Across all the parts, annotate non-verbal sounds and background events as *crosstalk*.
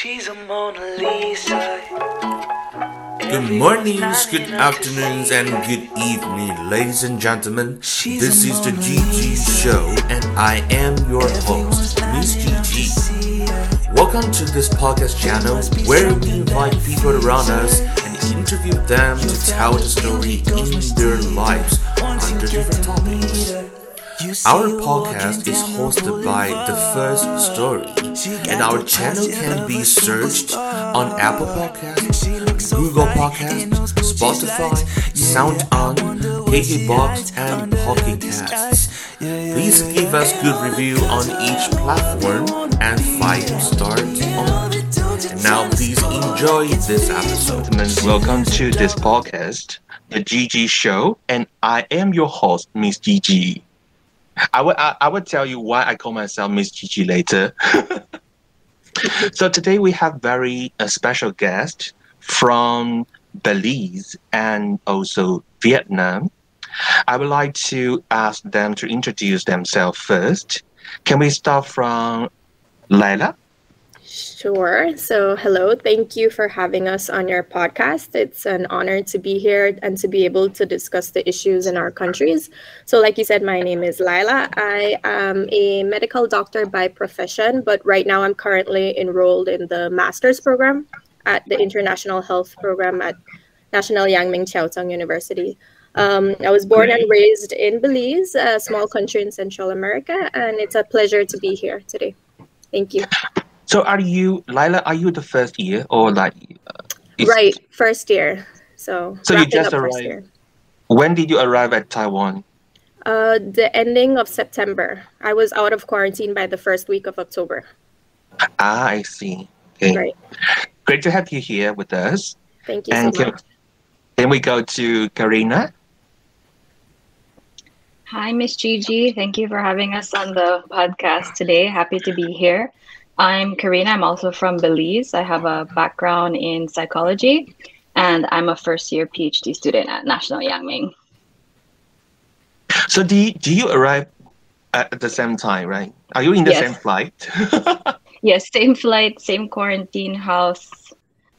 She's a Mona Lisa. Good mornings, good afternoons, and good evening, ladies and gentlemen. This is the GG Show, and I am your host, Miss GG. Welcome to this podcast channel where we invite people around us and interview them to tell the story in their lives under different topics. Our podcast is hosted by The First Story, and our channel can be searched on Apple Podcasts, Google Podcasts, Spotify, SoundOn, KKBox, and Pocket Casts. Please give us good review on each platform and five stars on. And now, please enjoy this episode. gentlemen, welcome to this podcast, the GG Show, and I am your host, Miss GG. I would I, I will tell you why I call myself Miss GG later. *laughs* so today we have very a special guest from Belize and also Vietnam. I would like to ask them to introduce themselves first. Can we start from Laila? Sure. So, hello. Thank you for having us on your podcast. It's an honor to be here and to be able to discuss the issues in our countries. So, like you said, my name is Lila. I am a medical doctor by profession, but right now I'm currently enrolled in the master's program at the International Health Program at National Yang Ming Chiao Tung University. Um, I was born and raised in Belize, a small country in Central America, and it's a pleasure to be here today. Thank you. So are you Lila, are you the first year or like uh, Right, first year. So, So you just arrived? when did you arrive at Taiwan? Uh, the ending of September. I was out of quarantine by the first week of October. Ah, I see. Okay. Right. Great to have you here with us. Thank you And so can, much. then we go to Karina. Hi, Miss GG. Thank you for having us on the podcast today. Happy to be here. I'm Karina. I'm also from Belize. I have a background in psychology, and I'm a first year PhD student at National Yang Ming. So do you, do you arrive at the same time, right? Are you in the Yes. same flight? *laughs* Yes, same flight, same quarantine house,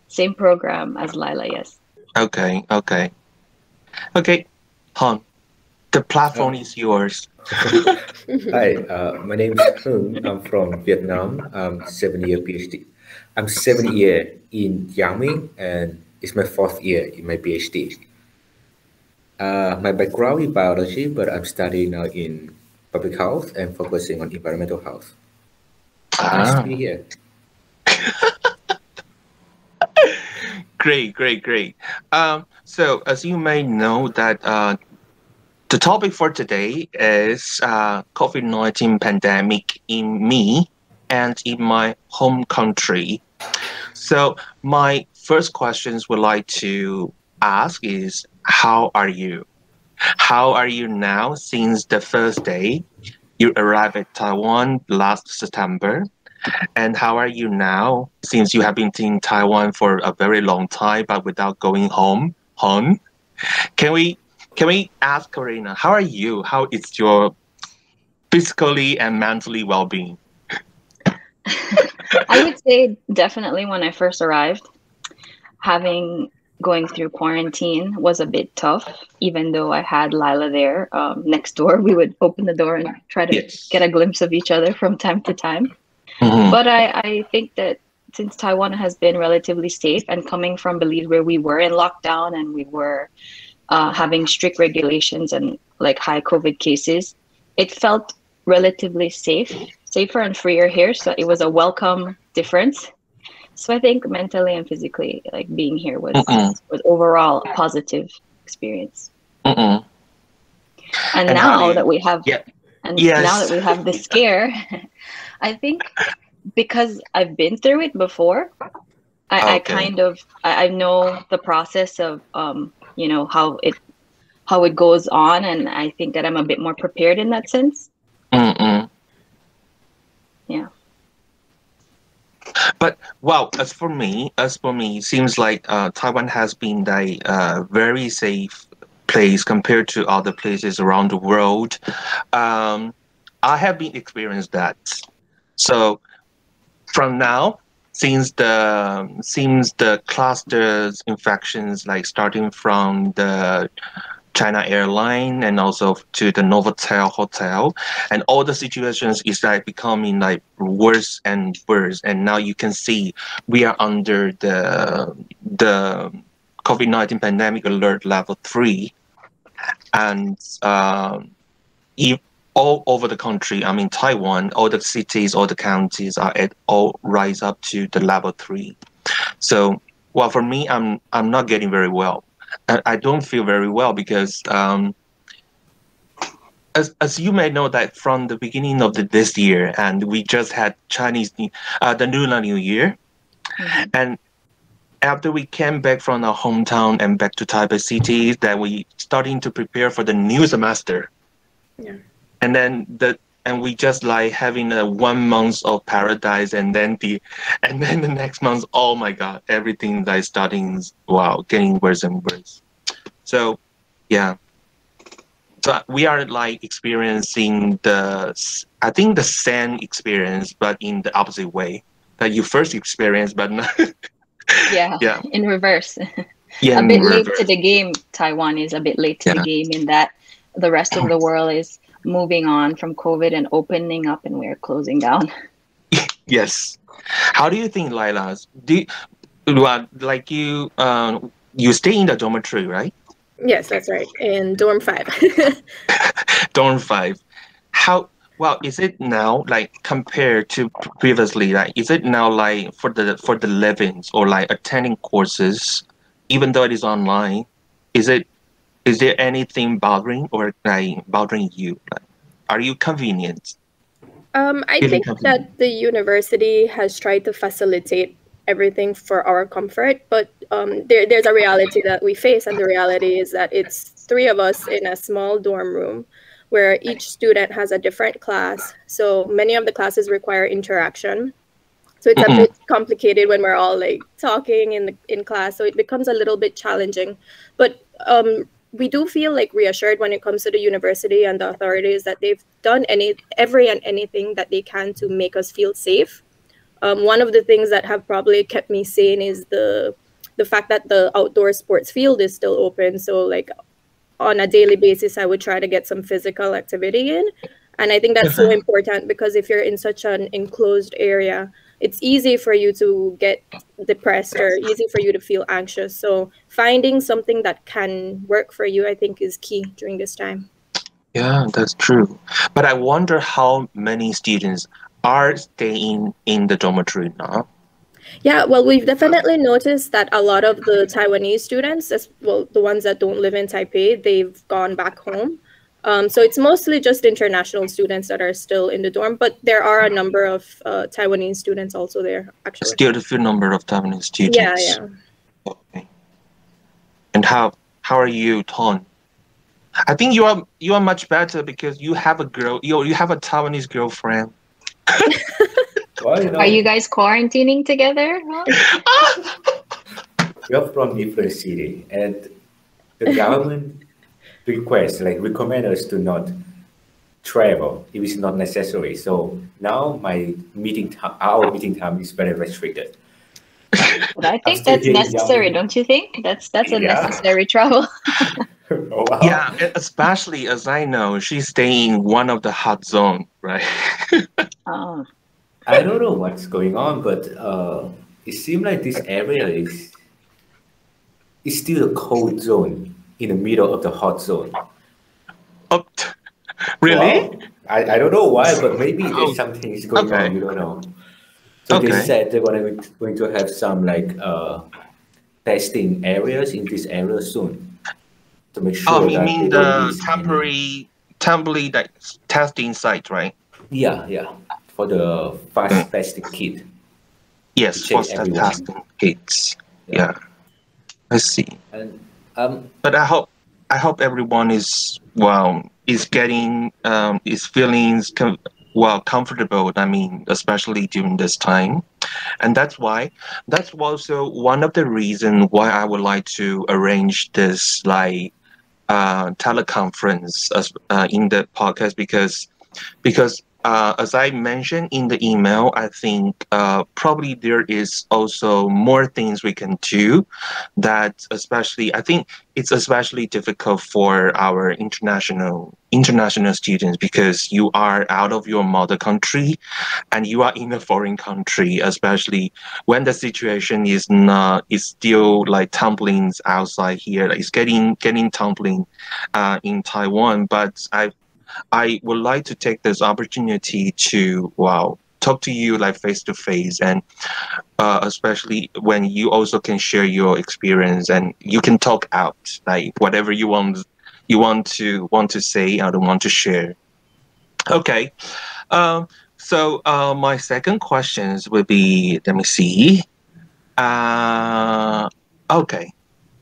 same program as Lila. Yes. okay, okay. Okay, Hon, the platform is yours. *laughs* Hi, uh, my name is Hung. I'm from Vietnam. I'm seven year PhD. I'm seven year in Yang Ming and it's my fourth year in my PhD. Uh, my background is biology, but I'm studying now in public health and focusing on environmental health. Nice Ah, to be here. *laughs* great, great, great. Um, so as you may know that uh, the topic for today is uh, COVID-19 pandemic in me and in my home country. So my first questions would like to ask is how are you? How are you now since the first day you arrived at Taiwan last September? And how are you now since you have been in Taiwan for a very long time but without going home? Home? Can we can we ask Karina, how are you? How is your physically and mentally well being? *laughs* I would say definitely when I first arrived, having going through quarantine was a bit tough. Even though I had Lila there um, next door, we would open the door and try to Yes. get a glimpse of each other from time to time. Mhm. But I, I think that since Taiwan has been relatively safe and coming from Belize where we were in lockdown and we were uh, having strict regulations and like high COVID cases, it felt relatively safe, safer and freer here. So it was a welcome difference. So I think mentally and physically, like being here was was overall a positive experience. Mm-mm. And, And now you- that we have Yeah. and Yes. now that we have the scare, *laughs* I think because I've been through it before, I, I kind of I, I know the process of um, you know, how it how it goes on and I think that I'm a bit more prepared in that sense. Mm-mm. Yeah. But wow, as for me, as for me, it seems like uh, Taiwan has been a uh, very safe place compared to other places around the world. Um, I have been experienced that. So from now, since the since the clusters infections like starting from the China airline and also to the Novotel hotel and all the situations is like becoming like worse and worse. And now you can see we are under the the COVID-19 pandemic alert level three. And um, if all over the country, I mean Taiwan, all the cities, all the counties are at all rise up to the level three. So, well, for me, I'm I'm not getting very well. I, I don't feel very well because, um, as as you may know, that from the beginning of the, this year, and we just had Chinese, uh, the Lunar New Year, mm-hmm. and after we came back from our hometown and back to Taipei City, that we starting to prepare for the new semester. Yeah and then the and we just like having a one month of paradise and then the *laughs* and then the next month oh my god everything like starting wow getting worse and worse. So yeah. So we are like experiencing the i think the same experience but in the opposite way. That you first experience but not *laughs* yeah yeah. in reverse. *laughs* Yeah a bit late to the game taiwan is a bit late to yeah. the game in that the rest of the world is moving on from COVID and opening up, and we're closing down. *laughs* yes. How do you think, Lila? Do well, like you um, you stay in the dormitory, right? Yes, that's right. In dorm five. *laughs* dorm five. How well is it now like compared to previously like is it now like for the for the livings or like attending courses even though it is online is it is there anything bothering or like bothering you? Like, are you convenient? Um, I think that the university has tried to facilitate everything for our comfort, but um, there, there's a reality that we face, and the reality is that it's three of us in a small dorm room where each student has a different class. So many of the classes require interaction. So it's mm-hmm. a bit complicated when we're all like talking in the, in class. So it becomes a little bit challenging. But um, we do feel like reassured when it comes to the university and the authorities that they've done any every and anything that they can to make us feel safe. Um, one of the things that have probably kept me sane is the the fact that the outdoor sports field is still open. So like on a daily basis, I would try to get some physical activity in, and I think that's so *laughs* important because if you're in such an enclosed area, it's easy for you to get depressed or easy for you to feel anxious. So finding something that can work for you, I think, is key during this time. Yeah, that's true. But I wonder how many students are staying in the dormitory now. Yeah, well, we've definitely noticed that a lot of the Taiwanese students, as well, the ones that don't live in Taipei, they've gone back home. Um, so it's mostly just international students that are still in the dorm, but there are a number of uh, Taiwanese students also there. Actually, still a few number of Taiwanese students. Yeah, yeah. Okay. And how how are you, Ton? I think you are you are much better because you have a girl. You you have a Taiwanese girlfriend. well, you know, are you guys quarantining together? We're *laughs* from different city, and the government request, like recommend us to not travel if it's not necessary. So now my meeting time, our meeting time is very restricted. But I think *laughs* that's necessary, young. don't you think? That's that's a yeah. necessary travel. *laughs* oh, wow. Yeah, especially as I know she's staying in one of the hot zone, right? *laughs* oh. I don't know what's going on, but uh, it seems like this area is is still a cold zone in the middle of the hot zone. Oh, really? Well, I, I don't know why, but maybe there's oh, something is going okay. on. You don't know. So okay. they said they're going to, be, going to have some like uh, testing areas in this area soon to make sure. Oh, you mean the temporary, temporary like, testing site, right? Yeah, yeah, for the fast mm. testing kit. Yes, fast testing kits. Yeah. yeah. I see. And um, but I hope I hope everyone is well is getting um, is feeling com- well comfortable. I mean, especially during this time, and that's why that's also one of the reasons why I would like to arrange this like uh, teleconference as, uh, in the podcast because because uh, as I mentioned in the email, I think uh, probably there is also more things we can do. That especially, I think it's especially difficult for our international international students because you are out of your mother country, and you are in a foreign country, especially when the situation is not is still like tumbling outside here. Like it's getting getting tumbling uh, in Taiwan, but I I would like to take this opportunity to wow talk to you like face to face and uh, especially when you also can share your experience and you can talk out like whatever you want you want to want to say or want to share. Okay um, so uh, my second questions would be let me see uh, okay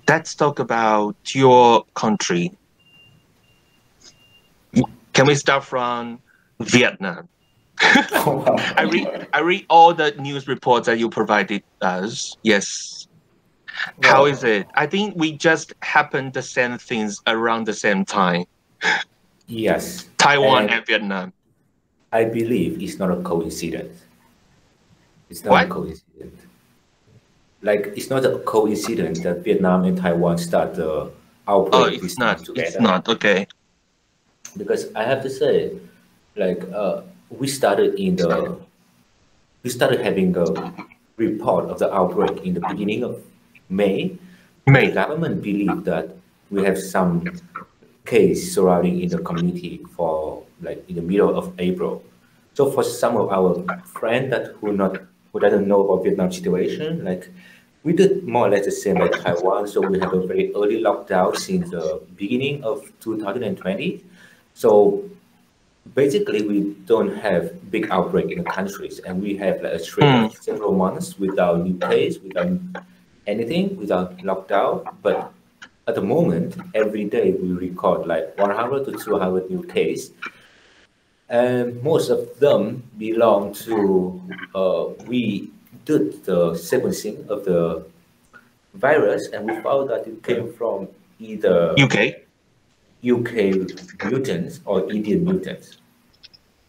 let's talk about your country can we start from Vietnam? *laughs* Oh, I read I read all the news reports that you provided us. Yes. How is it? I think we just happened the same things around the same time. Yes. Taiwan and, and Vietnam. I believe it's not a coincidence. It's not what? a coincidence. Like it's not a coincidence that Vietnam and Taiwan start the oh, outbreak. Oh, it's not. Together. It's not. Okay because I have to say, like uh, we started in the we started having a report of the outbreak in the beginning of May. May. The government believed that we have some case surrounding in the community for like in the middle of April. So for some of our friends that who not who doesn't know about Vietnam situation, like we did more or less the same like Taiwan. So we have a very early lockdown since the beginning of 2020. So basically, we don't have big outbreak in the countries, and we have like a stretch mm. of several months without new case, without anything, without lockdown. But at the moment, every day we record like 100 to 200 new case, and most of them belong to uh, we did the sequencing of the virus, and we found that it came from either UK UK mutants or Indian mutants.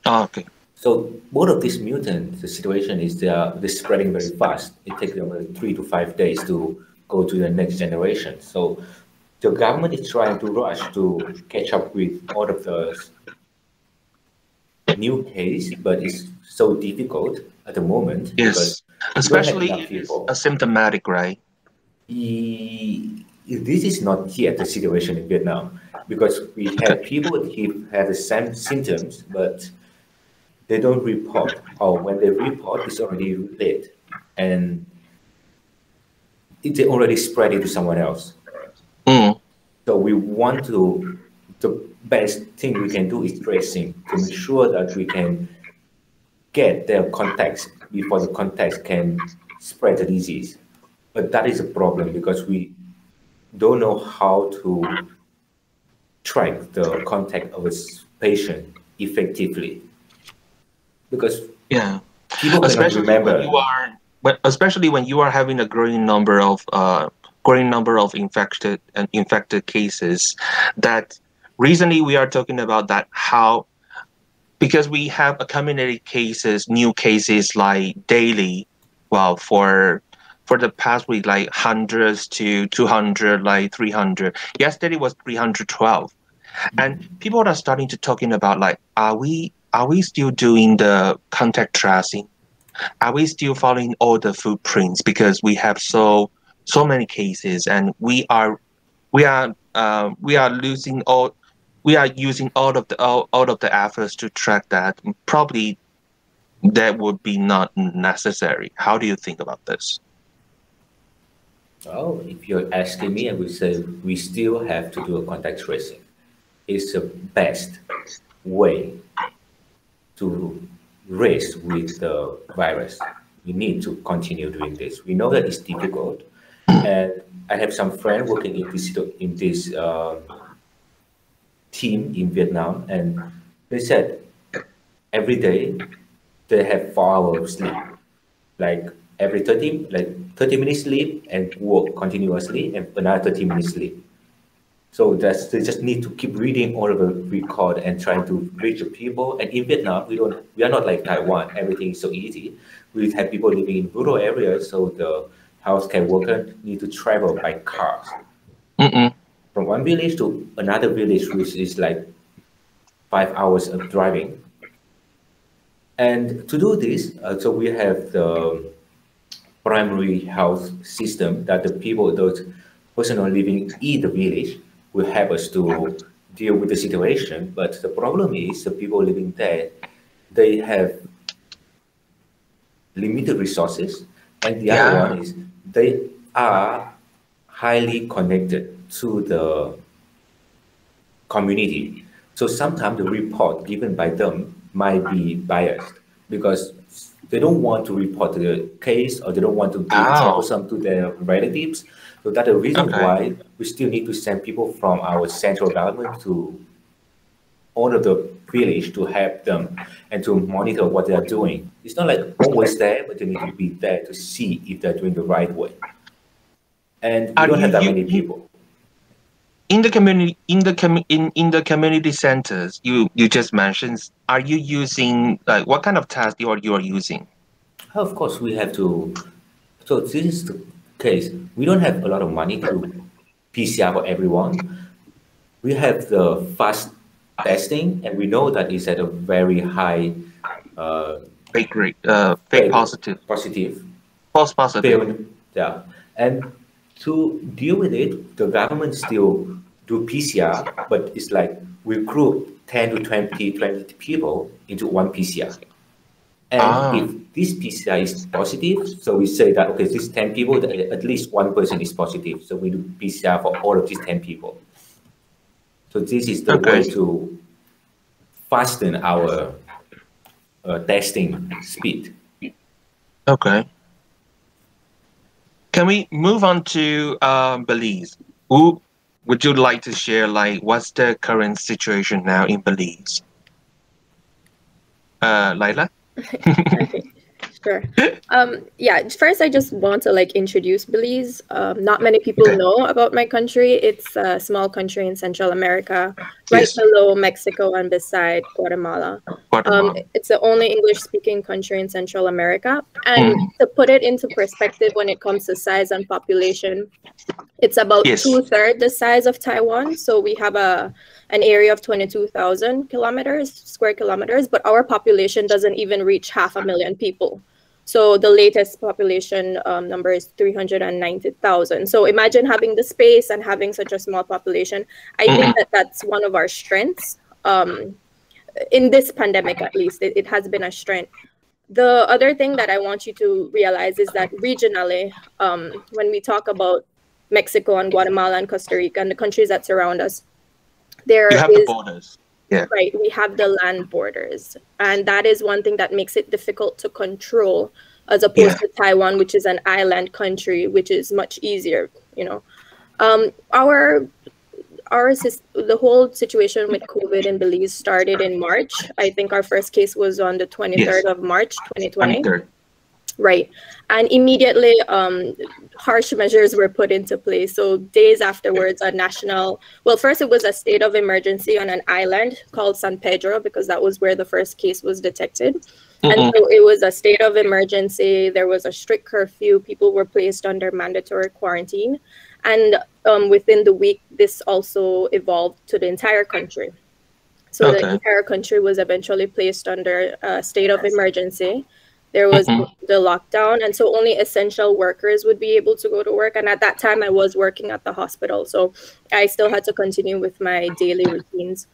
Oh, okay. So both of these mutants, the situation is they are they're spreading very fast. It takes them three to five days to go to the next generation. So the government is trying to rush to catch up with all of the new case, but it's so difficult at the moment. Yes, especially asymptomatic, right? This is not yet the situation in Vietnam because we have people who have the same symptoms, but they don't report, or when they report, it's already late, and it already spread it to someone else. Mm. So we want to, the best thing we can do is tracing to make sure that we can get their contacts before the contacts can spread the disease. But that is a problem because we don't know how to track the contact of a patient effectively. Because yeah. people especially remember. when you are but especially when you are having a growing number of uh, growing number of infected and infected cases that recently we are talking about that how because we have accumulated cases new cases like daily well for for the past week, like hundreds to 200, like 300. Yesterday was 312. And people are starting to talking about like, are we are we still doing the contact tracing? Are we still following all the footprints because we have so so many cases and we are we are uh, we are losing all we are using all of the all, all of the efforts to track that. Probably that would be not necessary. How do you think about this? Well, if you're asking me, I would say we still have to do a contact tracing. It's the best way to race with the virus. We need to continue doing this. We know that it's difficult, and I have some friends working in this in this uh, team in Vietnam, and they said every day they have four hours sleep, like every 30 like 30 minutes sleep and work continuously and another 30 minutes sleep So that's they just need to keep reading all of the record and trying to reach the people. And in Vietnam, we don't we are not like Taiwan. Everything is so easy. We have people living in rural areas, so the healthcare worker need to travel by cars Mm-mm. from one village to another village, which is like five hours of driving. And to do this, uh, so we have the primary health system that the people, those person living in the village, will help us to deal with the situation. But the problem is the people living there, they have limited resources, and the Yeah. other one is they are highly connected to the community. So sometimes the report given by them might be biased because they don't want to report the case or they don't want to Oh. troublesome to their relatives. So that's the reason Okay. why we still need to send people from our central government to all of the village to help them and to monitor what they are doing. It's not like always there, but they need to be there to see if they're doing the right way. And we don't have that you- many people. In the community in the com- in, in the community centers you you just mentioned are you using like what kind of test you are you are using Of course, we have to. So this is the case. We don't have a lot of money to PCR for everyone. We have the fast testing, and we know that it's at a very high uh, fake rate uh fake Fake. positive positive false positive. Yeah, and to deal with it, the government still do PCR, but it's like we group 10 to 20, 20 people into one PCR. And Ah. if this PCR is positive, so we say that, okay, these 10 people, that at least one person is positive. So we do PCR for all of these 10 people. So this is the Okay. way to fasten our uh, testing speed. okay can we move on to um, belize Who would you like to share like what's the current situation now in belize uh Laila? *laughs* Sure. Um, yeah, first I just want to like introduce Belize. Um, not many people know about my country. It's a small country in Central America, right Yes. below Mexico and beside Guatemala. Um, it's the only English-speaking country in Central America. And to put it into perspective, when it comes to size and population, it's about Yes. two-thirds the size of Taiwan. So we have a an area of 22,000 kilometers, square kilometers, but our population doesn't even reach half a million people. So the latest population um, number is 390,000. So imagine having the space and having such a small population. I think that that's one of our strengths. Um, in this pandemic, at least, it, it has been a strength. The other thing that I want you to realize is that regionally, um, when we talk about Mexico and Guatemala and Costa Rica and the countries that surround us, there you have the is- borders Right, we have the land borders, and that is one thing that makes it difficult to control, as opposed to Taiwan, which is an island country, which is much easier. You know, um, our our the whole situation with COVID in Belize started in March. I think our first case was on the twenty third of March, twenty twenty. 23rd. Right. And immediately, um, harsh measures were put into place. So, days afterwards, a national, well, first it was a state of emergency on an island called San Pedro, because that was where the first case was detected. And Mhm. so it was a state of emergency. There was a strict curfew. People were placed under mandatory quarantine. And um, within the week, this also evolved to the entire country. So Okay. the entire country was eventually placed under a state of emergency. There was Mhm. the lockdown, and so only essential workers would be able to go to work. And at that time, I was working at the hospital, so I still had to continue with my daily routines.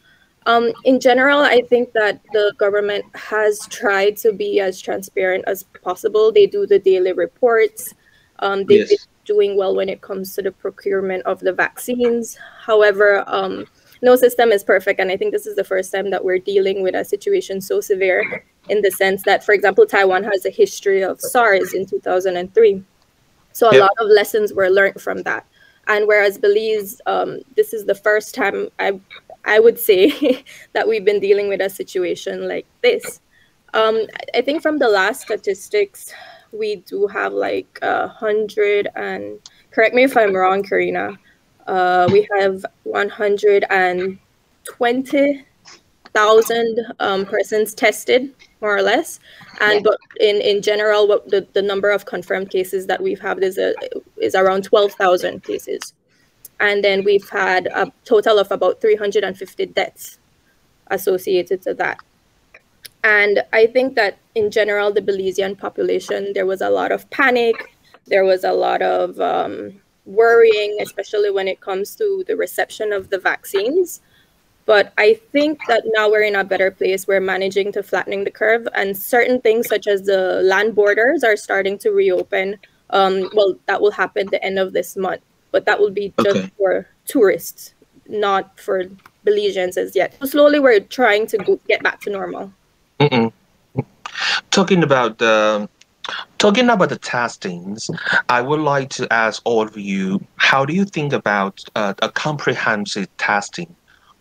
Um, in general, I think that the government has tried to be as transparent as possible. They do the daily reports. Um, they've Yes. been doing well when it comes to the procurement of the vaccines. However, um, no system is perfect, and I think this is the first time that we're dealing with a situation so severe in the sense that, for example, Taiwan has a history of SARS in 2003. So a Yep. lot of lessons were learned from that. And whereas Belize, um, this is the first time I, I would say *laughs* that we've been dealing with a situation like this. Um, I- I think from the last statistics, we do have like a hundred and correct me if I'm wrong, Karina. Uh, we have 120,000 um, persons tested, more or less. And but in, in general, what the, the number of confirmed cases that we've had is, a, is around 12,000 cases. And then we've had a total of about 350 deaths associated to that. And I think that in general, the Belizean population, there was a lot of panic. There was a lot of um, worrying, especially when it comes to the reception of the vaccines. But I think that now we're in a better place. We're managing to flattening the curve, and certain things such as the land borders are starting to reopen. Um, well, that will happen the end of this month, but that will be just Okay. for tourists, not for Belizeans as yet. So slowly, we're trying to go, get back to normal. Mm-mm. Talking about the talking about the testings, I would like to ask all of you: How do you think about uh, a comprehensive testing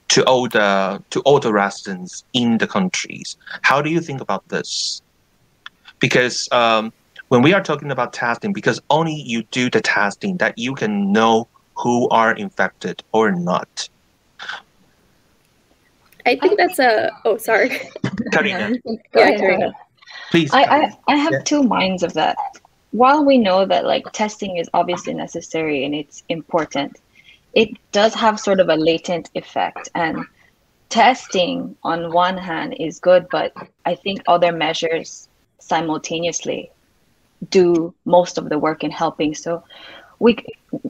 to all the to all the residents in the countries? How do you think about this? Because um, when we are talking about testing, because only you do the testing that you can know who are infected or not. I think that's a. Oh, sorry. Karina, Go Yeah, Karina. Karina. please. I, I, I have Yeah. two minds of that. While we know that like testing is obviously necessary and it's important, it does have sort of a latent effect. And testing on one hand is good, but I think other measures simultaneously do most of the work in helping. So we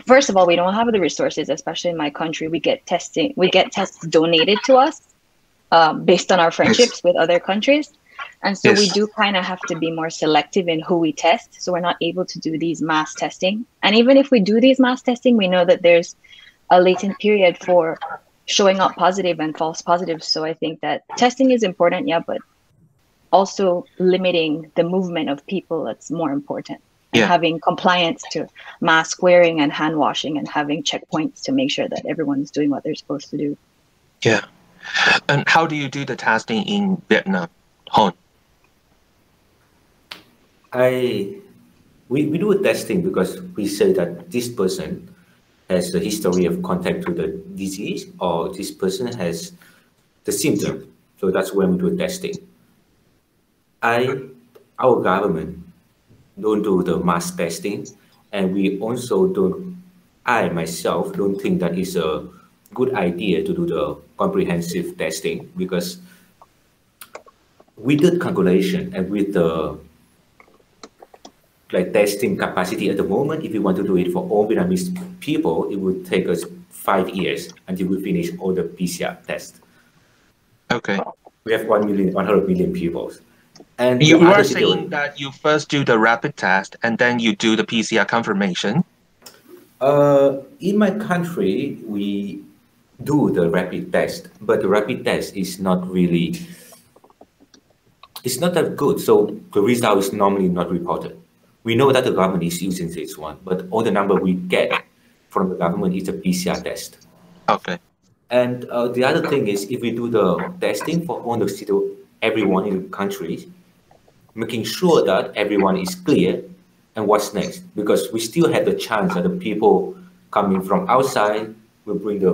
first of all, we don't have the resources, especially in my country. We get testing, we get tests donated to us um, based on our friendships with other countries. And so we do kind of have to be more selective in who we test. So we're not able to do these mass testing. And even if we do these mass testing, we know that there's a latent period for showing up positive and false positives. So I think that testing is important, yeah, but also limiting the movement of people that's more important. And Yeah. having compliance to mask wearing and hand washing and having checkpoints to make sure that everyone's doing what they're supposed to do. Yeah. And how do you do the testing in Vietnam? Hon. I we, we do a testing because we say that this person has a history of contact to the disease or this person has the symptom. So that's when we do testing. I our government don't do the mass testing and we also don't I myself don't think that is a good idea to do the comprehensive testing because with the calculation and with the like testing capacity at the moment, if we want to do it for all Vietnamese people, it would take us five years until we finish all the PCR tests. Okay. We have 1 million, 100 million people. And You, the you other are saying that you first do the rapid test and then you do the PCR confirmation. Uh, in my country, we do the rapid test, but the rapid test is not really, it's not that good. So the result is normally not reported. We know that the government is using this one, but all the number we get from the government is a PCR test. Okay. And uh, the other thing is, if we do the testing for all the situ- everyone in the country, making sure that everyone is clear and what's next, because we still have the chance that the people coming from outside will bring the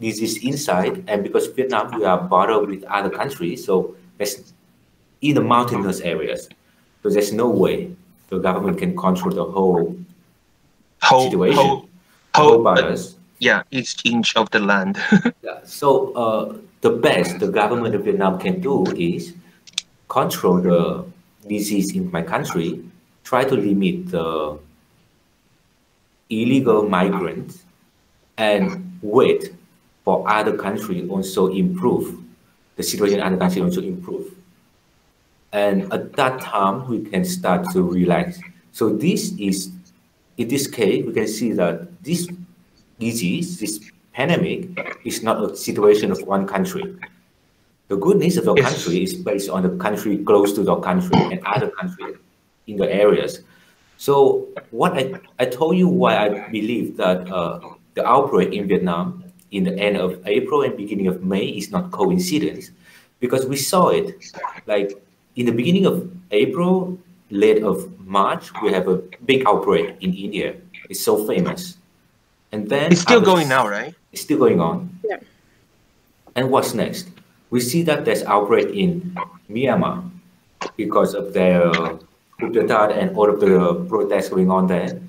disease inside, and because Vietnam we are border with other countries, so that's in the mountainous areas, so there's no way the government can control the whole Whole, situation, whole, whole whole, yeah, each inch of the land. *laughs* Yeah. So uh, the best the government of Vietnam can do is control the disease in my country, try to limit the illegal migrants, and wait for other countries also improve the situation in other country also improve. And at that time, we can start to relax. So this is, in this case, we can see that this disease, this pandemic, is not a situation of one country. The good news of your country is based on the country close to your country and other countries in the areas. So what I, I told you why I believe that uh, the outbreak in Vietnam in the end of April and beginning of May is not coincidence, because we saw it like in the beginning of April, late of March, we have a big outbreak in India. It's so famous. And then It's still our- going now, right? It's still going on. Yeah. And what's next? We see that there's outbreak in Myanmar because of the coup d'etat and all of the protests going on there.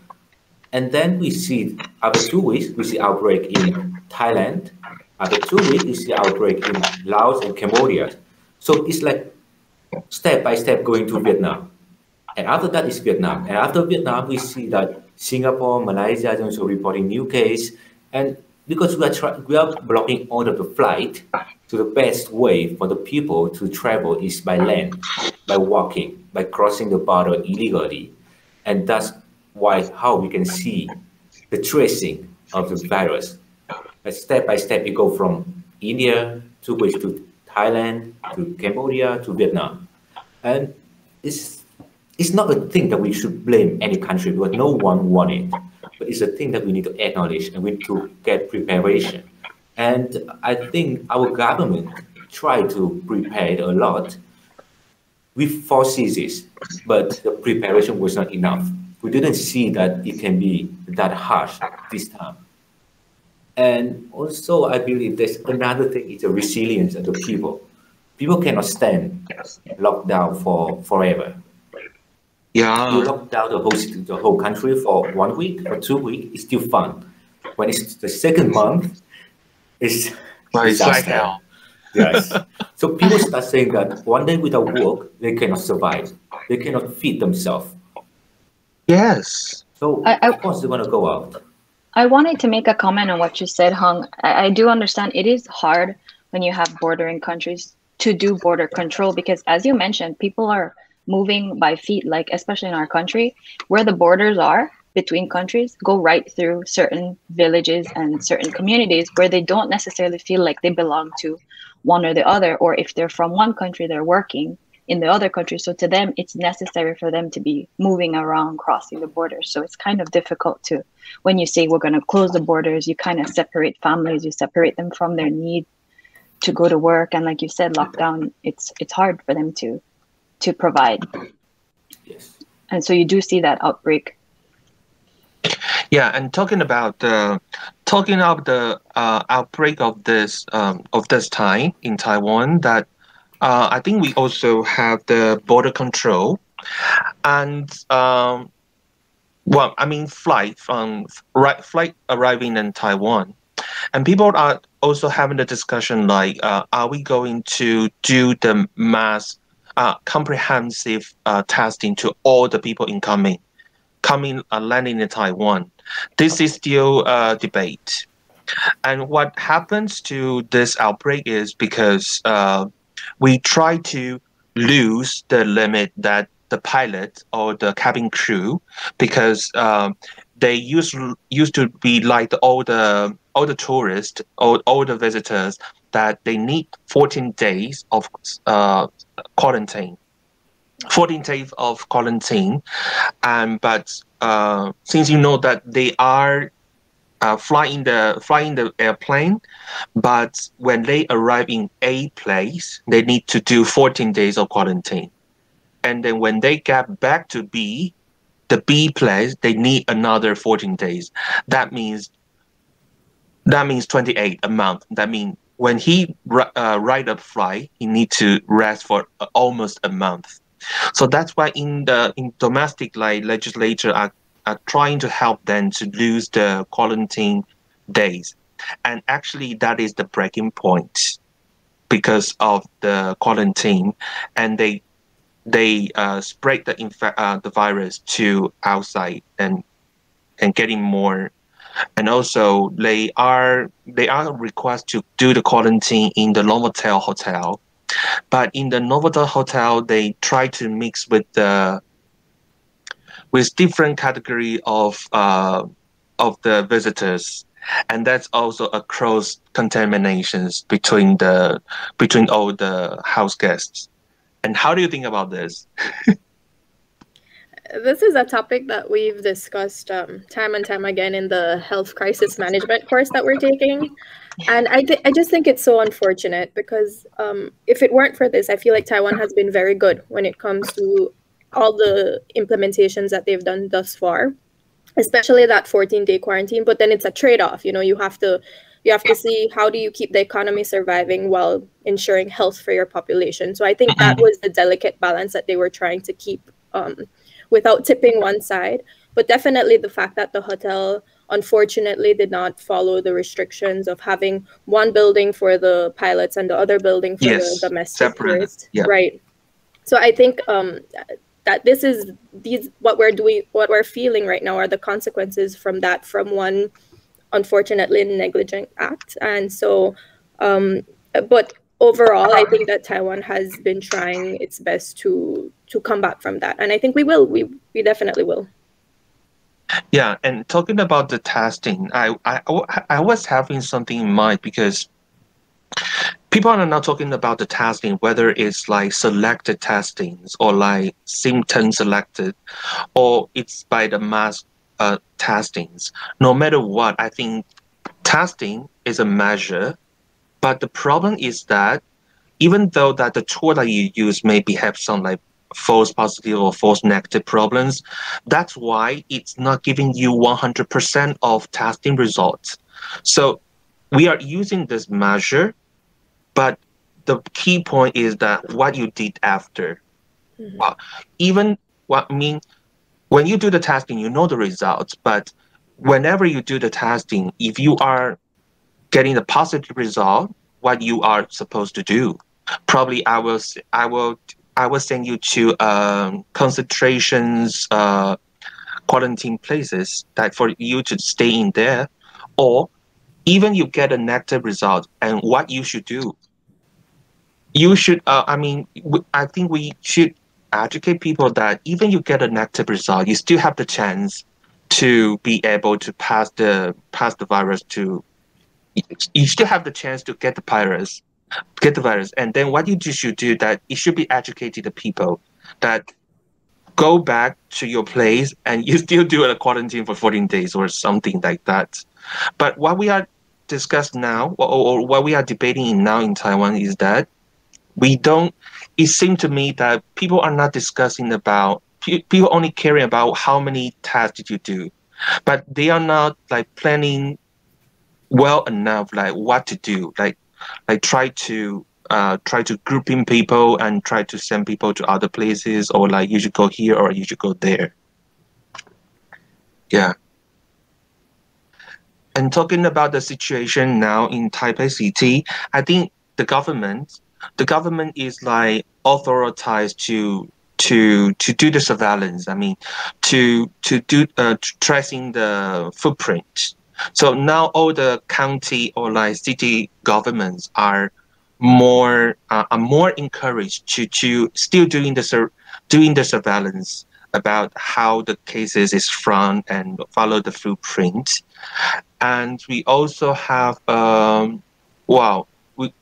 And then we see after two weeks, we see outbreak in Thailand. After two weeks, we see outbreak in Laos and Cambodia. So it's like step by step going to Vietnam. And after that is Vietnam. And after Vietnam, we see that Singapore, Malaysia is also reporting new case. And because we are we are blocking all of the flight, so the best way for the people to travel is by land, by walking, by crossing the border illegally. And that's why how we can see the tracing of the virus. But step by step, you go from India to which to Thailand to Cambodia to Vietnam. And it's it's not a thing that we should blame any country because no one want it. But it's a thing that we need to acknowledge and we need to get preparation. And I think our government tried to prepare a lot. We foresee this, but the preparation was not enough. We didn't see that it can be that harsh this time. And also, I believe there's another thing is the resilience of the people. People cannot stand lockdown for forever. Yeah. You lock down the whole the whole country for one week or two weeks, it's still fun. When it's the second month, it's But it's like hell. Yes. so people start saying that one day without work, they cannot survive. They cannot feed themselves. Yes. So I- I- of course they're gonna go out. I wanted to make a comment on what you said, Hung. I, I do understand it is hard when you have bordering countries to do border control because, as you mentioned, people are moving by feet, like especially in our country, where the borders are between countries, go right through certain villages and certain communities where they don't necessarily feel like they belong to one or the other, or if they're from one country, they're working in the other country. So to them, it's necessary for them to be moving around, crossing the borders. So it's kind of difficult to when you say we're going to close the borders, you kind of separate families, you separate them from their need to go to work, and like you said, lockdown. It's it's hard for them to to provide, Yes. and so you do see that outbreak. Yeah, and talking about the talking about the uh, outbreak of this um, of this time in Taiwan, that uh, I think we also have the border control, and um, well, I mean flight from right flight arriving in Taiwan, and people are also having the discussion like, uh, are we going to do the mass uh, comprehensive uh, testing to all the people incoming? coming uh, landing in Taiwan. This is still a debate. And what happens to this outbreak is because uh, we try to lose the limit that the pilot or the cabin crew, because um, they used used to be like all the all the tourists or all the visitors that they need 14 days of uh, quarantine. 14 days of quarantine um, but uh, since you know that they are uh, flying the flying the airplane, but when they arrive in A place, they need to do 14 days of quarantine, and then when they get back to B, the B place, they need another 14 days. That means that means 28 a month. That means when he uh, ride a flight, he need to rest for uh, almost a month. So that's why in the in domestic like legislature are, are trying to help them to lose the quarantine days. And actually that is the breaking point because of the quarantine. And they they uh, spread the infa- uh, the virus to outside and and getting more. And also they are they are requested to do the quarantine in the Novotel hotel. But in the Novotel hotel they try to mix with the with different category of uh, of the visitors. And that's also a cross contaminations between the between all the house guests. And how do you think about this? *laughs* This is a topic that we've discussed um, time and time again in the health crisis management course that we're taking. And I, I just think it's so unfortunate because um, if it weren't for this, I feel like Taiwan has been very good when it comes to all the implementations that they've done thus far. especially that 14 day quarantine. But then it's a trade off. You know, you have to you have to see how do you keep the economy surviving while ensuring health for your population. So I think that was the delicate balance that they were trying to keep um, without tipping one side. But definitely the fact that the hotel unfortunately did not follow the restrictions of having one building for the pilots and the other building for Yes, the domestic separate, yeah. Right. So I think um, that this is these what we're doing, what we're feeling right now are the consequences from that from one unfortunately negligent act. And so, um, but overall, I think that Taiwan has been trying its best to to come back from that, and I think we will. We we definitely will. Yeah, and talking about the testing, I, I I was having something in mind because people are not talking about the testing, whether it's like selected testings or like symptom selected, or it's by the mass uh, testings. No matter what, I think testing is a measure, but the problem is that even though that the tool that you use maybe have some like false positive or false negative problems, that's why it's not giving you 100% of testing results. So we are using this measure, but the key point is that what you did after. Uh, even what I mean, when you do the testing, you know the results, but whenever you do the testing, if you are getting the positive result, what you are supposed to do, probably I will I will I will send you to um, concentrations uh, quarantine places that for you to stay in there, or even you get a negative result, and what you should do. You should. Uh, I mean, I think we should educate people that even you get a negative result, you still have the chance to be able to pass the pass the virus to. You still have the chance to get the virus get the virus. And then what you should do that it should be educated the people that go back to your place and you *laughs* still do a quarantine for 14 days or something like that. But what we are discussing now or, or what we are debating in now in Taiwan is that we don't it seems to me that people are not discussing about people only caring about how many tests did you do. But they are not like planning well enough like what to do like like try to uh, try to group in people and try to send people to other places or like you should go here or you should go there. Yeah and talking about the situation now in taipei city i think the government the government is like authorized to to to do the surveillance i mean to to do uh, tracing the footprint. So now all the county or like city governments are more uh, are more encouraged to to still doing the sur- doing the surveillance about how the cases is from and follow the footprint. And we also have um, wow we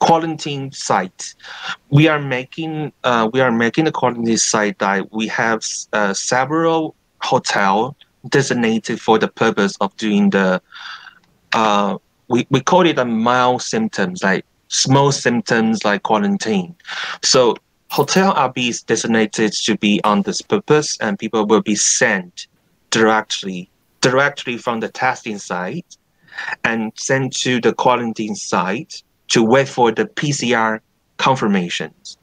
quarantine site. We are making uh, we are making a quarantine site that we have uh, several hotel designated for the purpose of doing the uh, we, we call it a mild symptoms like small symptoms like quarantine so hotel are is designated to be on this purpose and people will be sent directly directly from the testing site and sent to the quarantine site to wait for the pcr confirmations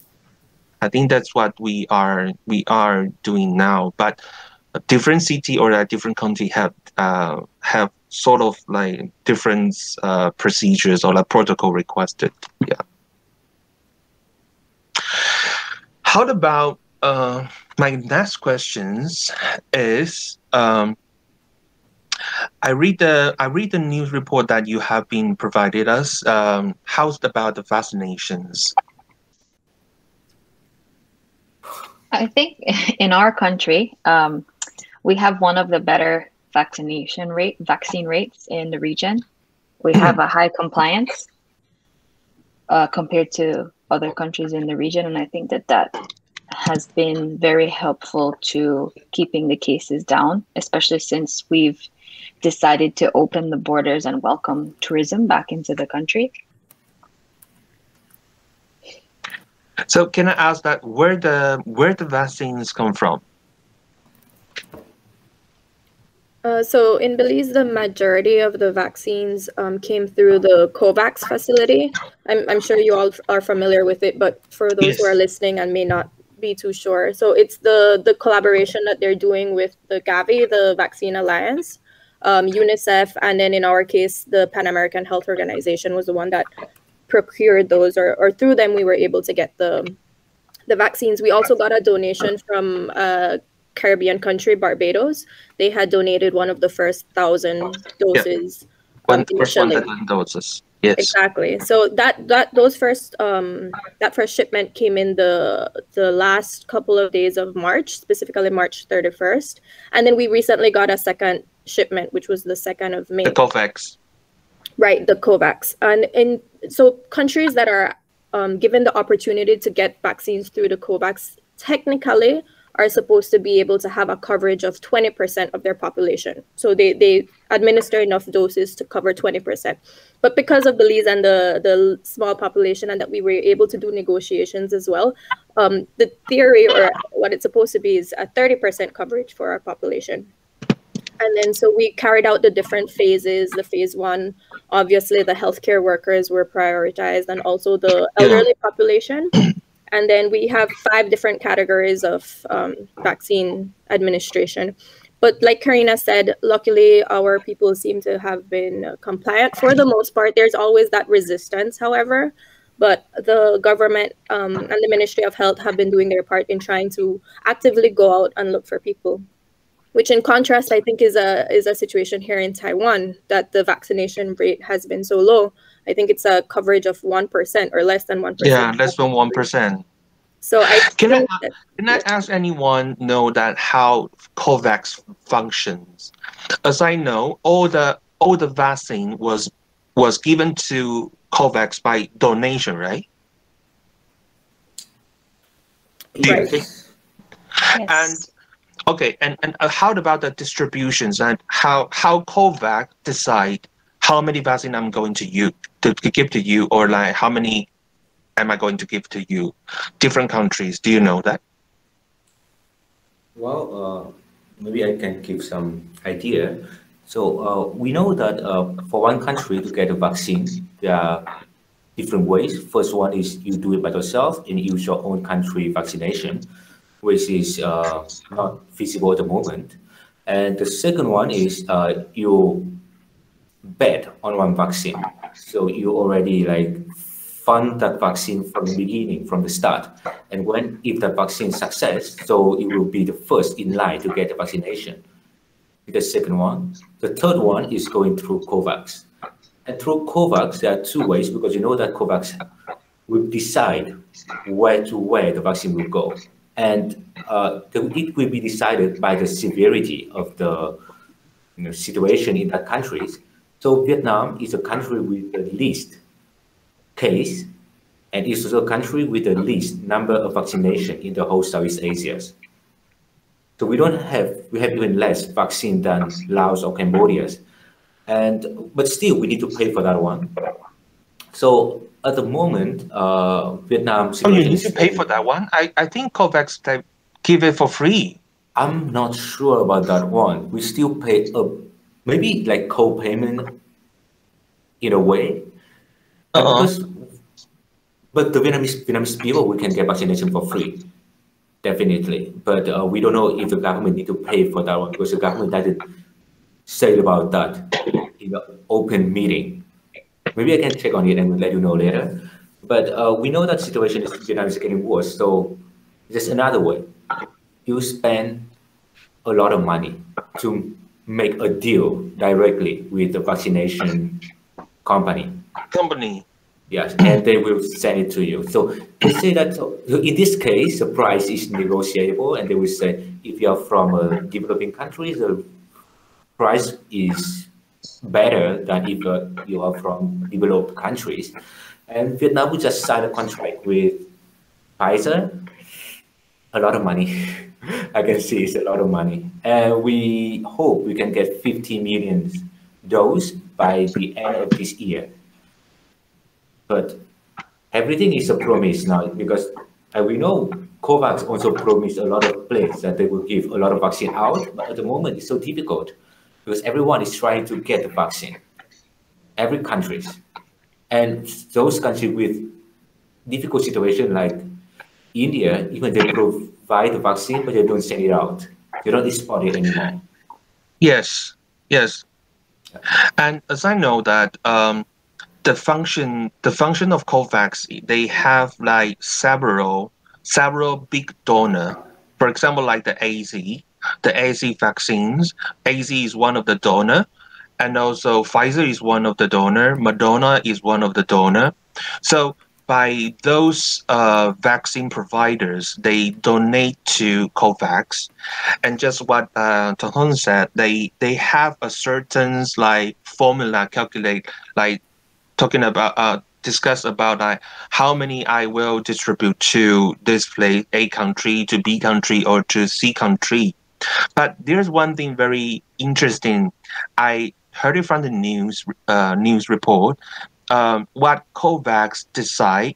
i think that's what we are we are doing now but a different city or a different country have uh, have sort of like different uh, procedures or like protocol requested. Yeah. How about uh, my next questions is um, I read the I read the news report that you have been provided us. Um, how's about the vaccinations? I think *laughs* in our country, um, we have one of the better vaccination rate vaccine rates in the region. We have a high compliance uh, compared to other countries in the region, and I think that that has been very helpful to keeping the cases down, especially since we've decided to open the borders and welcome tourism back into the country. So can I ask that where the where the vaccines come from? Uh, so in Belize, the majority of the vaccines um, came through the COVAX facility. I'm, I'm sure you all are familiar with it, but for those Yes. who are listening and may not be too sure, so it's the the collaboration that they're doing with the Gavi, the Vaccine Alliance, um, UNICEF, and then in our case, the Pan American Health Organization was the one that procured those, or, or through them we were able to get the the vaccines. We also got a donation from a Caribbean country, Barbados. They had donated one of the first thousand doses. One um, first 1,000 doses. Yes. Exactly. So that that those first um that first shipment came in the the last couple of days of March, specifically March 31st. And then we recently got a second shipment, which was the second of May. The COVAX. Right, the COVAX. And in so countries that are um, given the opportunity to get vaccines through the COVAX technically are supposed to be able to have a coverage of 20% of their population. So they, they administer enough doses to cover 20%. But because of Belize and the, the small population and that we were able to do negotiations as well, um, the theory or what it's supposed to be is a 30% coverage for our population. And then so we carried out the different phases. The phase one, obviously the healthcare workers were prioritized and also the elderly population. And then we have five different categories of um, vaccine administration. But like Karina said, luckily our people seem to have been compliant for the most part. There's always that resistance, however. But the government um, and the Ministry of Health have been doing their part in trying to actively go out and look for people which in contrast i think is a is a situation here in taiwan that the vaccination rate has been so low i think it's a coverage of 1% or less than 1% Yeah, less than 1%. so i Can I, that, can I ask anyone know that how COVAX functions? As I know, all the all the vaccine was was given to COVAX by donation, right? Right. Yes. And okay, and and uh, how about the distributions and how how COVAX decide how many vaccine I'm going to you to, give to you or like how many am I going to give to you? Different countries. Do you know that? Well, uh, maybe I can give some idea. So uh, we know that uh, for one country to get a vaccine, there are different ways. First one is you do it by yourself and use your own country vaccination, which is uh, not feasible at the moment. And the second one is uh, you bet on one vaccine. So you already like fund that vaccine from the beginning, from the start. And when if the vaccine success, so it will be the first in line to get the vaccination. The second one. The third one is going through COVAX. And through COVAX, there are two ways because you know that COVAX will decide where to where the vaccine will go. And uh, it will be decided by the severity of the you know, situation in that countries. So Vietnam is a country with the least case, and is also a country with the least number of vaccination in the whole Southeast Asia. So we don't have, we have even less vaccine than Laos or Cambodia. And, but still, we need to pay for that one. So at the moment, uh, Vietnam Oh, you need to pay for that one. I, I think COVAX they give it for free. I'm not sure about that one. We still pay a maybe like co-payment in a way. But Uh-uh. because- but the Vietnamese Vietnamese people we can get vaccination for free, definitely. But uh, we don't know if the government need to pay for that one because the government doesn't say about that in the open meeting. Maybe I can check on it and let you know later. But uh, we know that situation Vietnam is getting worse. So there's another way. You spend a lot of money to make a deal directly with the vaccination company. Company. Yes, and they will send it to you. So they say that so in this case, the price is negotiable, and they will say if you are from a developing country, the price is better than if uh, you are from developed countries. And Vietnam will just sign a contract with Pfizer, a lot of money. *laughs* *laughs* I can see it's a lot of money. And we hope we can get 50 million dose by the end of this year. But everything is a promise now because uh, we know COVAX also promised a lot of place that they will give a lot of vaccine out, but at the moment it's so difficult. because everyone is trying to get the vaccine. Every countries, and those countries with difficult situation like India, even they provide the vaccine, but they don't send it out. You don't export it anymore. Yes, yes. And as I know that um, the function the function of COVAX, they have like several several big donor. For example, like the AZ, the AZ vaccines. AZ is one of the donor, and also Pfizer is one of the donor. Moderna is one of the donor. So by those uh, vaccine providers, they donate to COVAX, and just what uh, said, they they have a certain like formula calculate like talking about uh, discuss about uh, how many I will distribute to this place A country to B country or to C country. But there's one thing very interesting. I heard it from the news uh, news report um, what COVAX decide,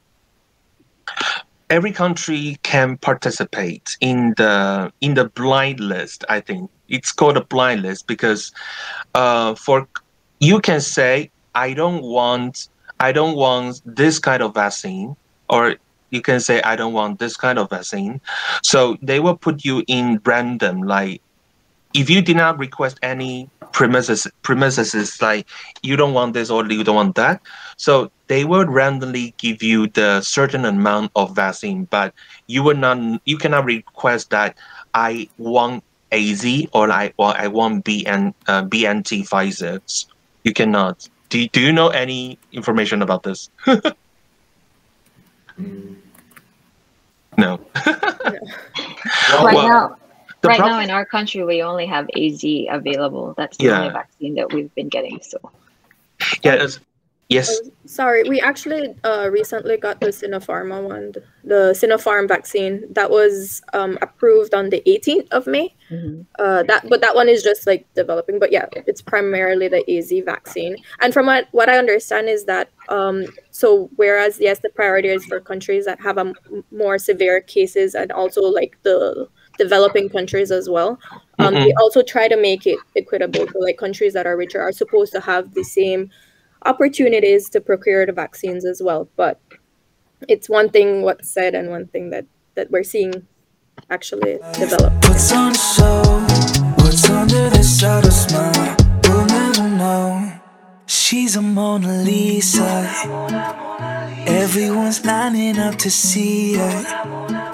every country can participate in the in the blind list. I think it's called a blind list because uh, for you can say I don't want I don't want this kind of vaccine, or you can say I don't want this kind of vaccine. So they will put you in random like if you did not request any premises premises like you don't want this or you don't want that so they will randomly give you the certain amount of vaccine but you will not you cannot request that i want az or i or i want bn uh, bnt pfizer. You cannot. Do, do you know any information about this? *laughs* No. *laughs* Right well, now the right now in our country, we only have AZ available. That's the yeah. only vaccine that we've been getting. So, yeah, yes. Oh, sorry, we actually uh, recently got the Sinopharm one, the Sinopharm vaccine that was um, approved on the 18th of May. Mm-hmm. Uh, that, but that one is just like developing. But yeah, it's primarily the AZ vaccine. And from what what I understand is that um, so whereas yes, the priority is for countries that have a m- more severe cases and also like the developing countries as well. Um, mm-hmm. They also try to make it equitable. So, like countries that are richer are supposed to have the same opportunities to procure the vaccines as well. But it's one thing what's said and one thing that that we're seeing actually develop. What's on the show? What's under this outer smile? We'll never know. She's a Mona Lisa. Everyone's lining up to see her. There must be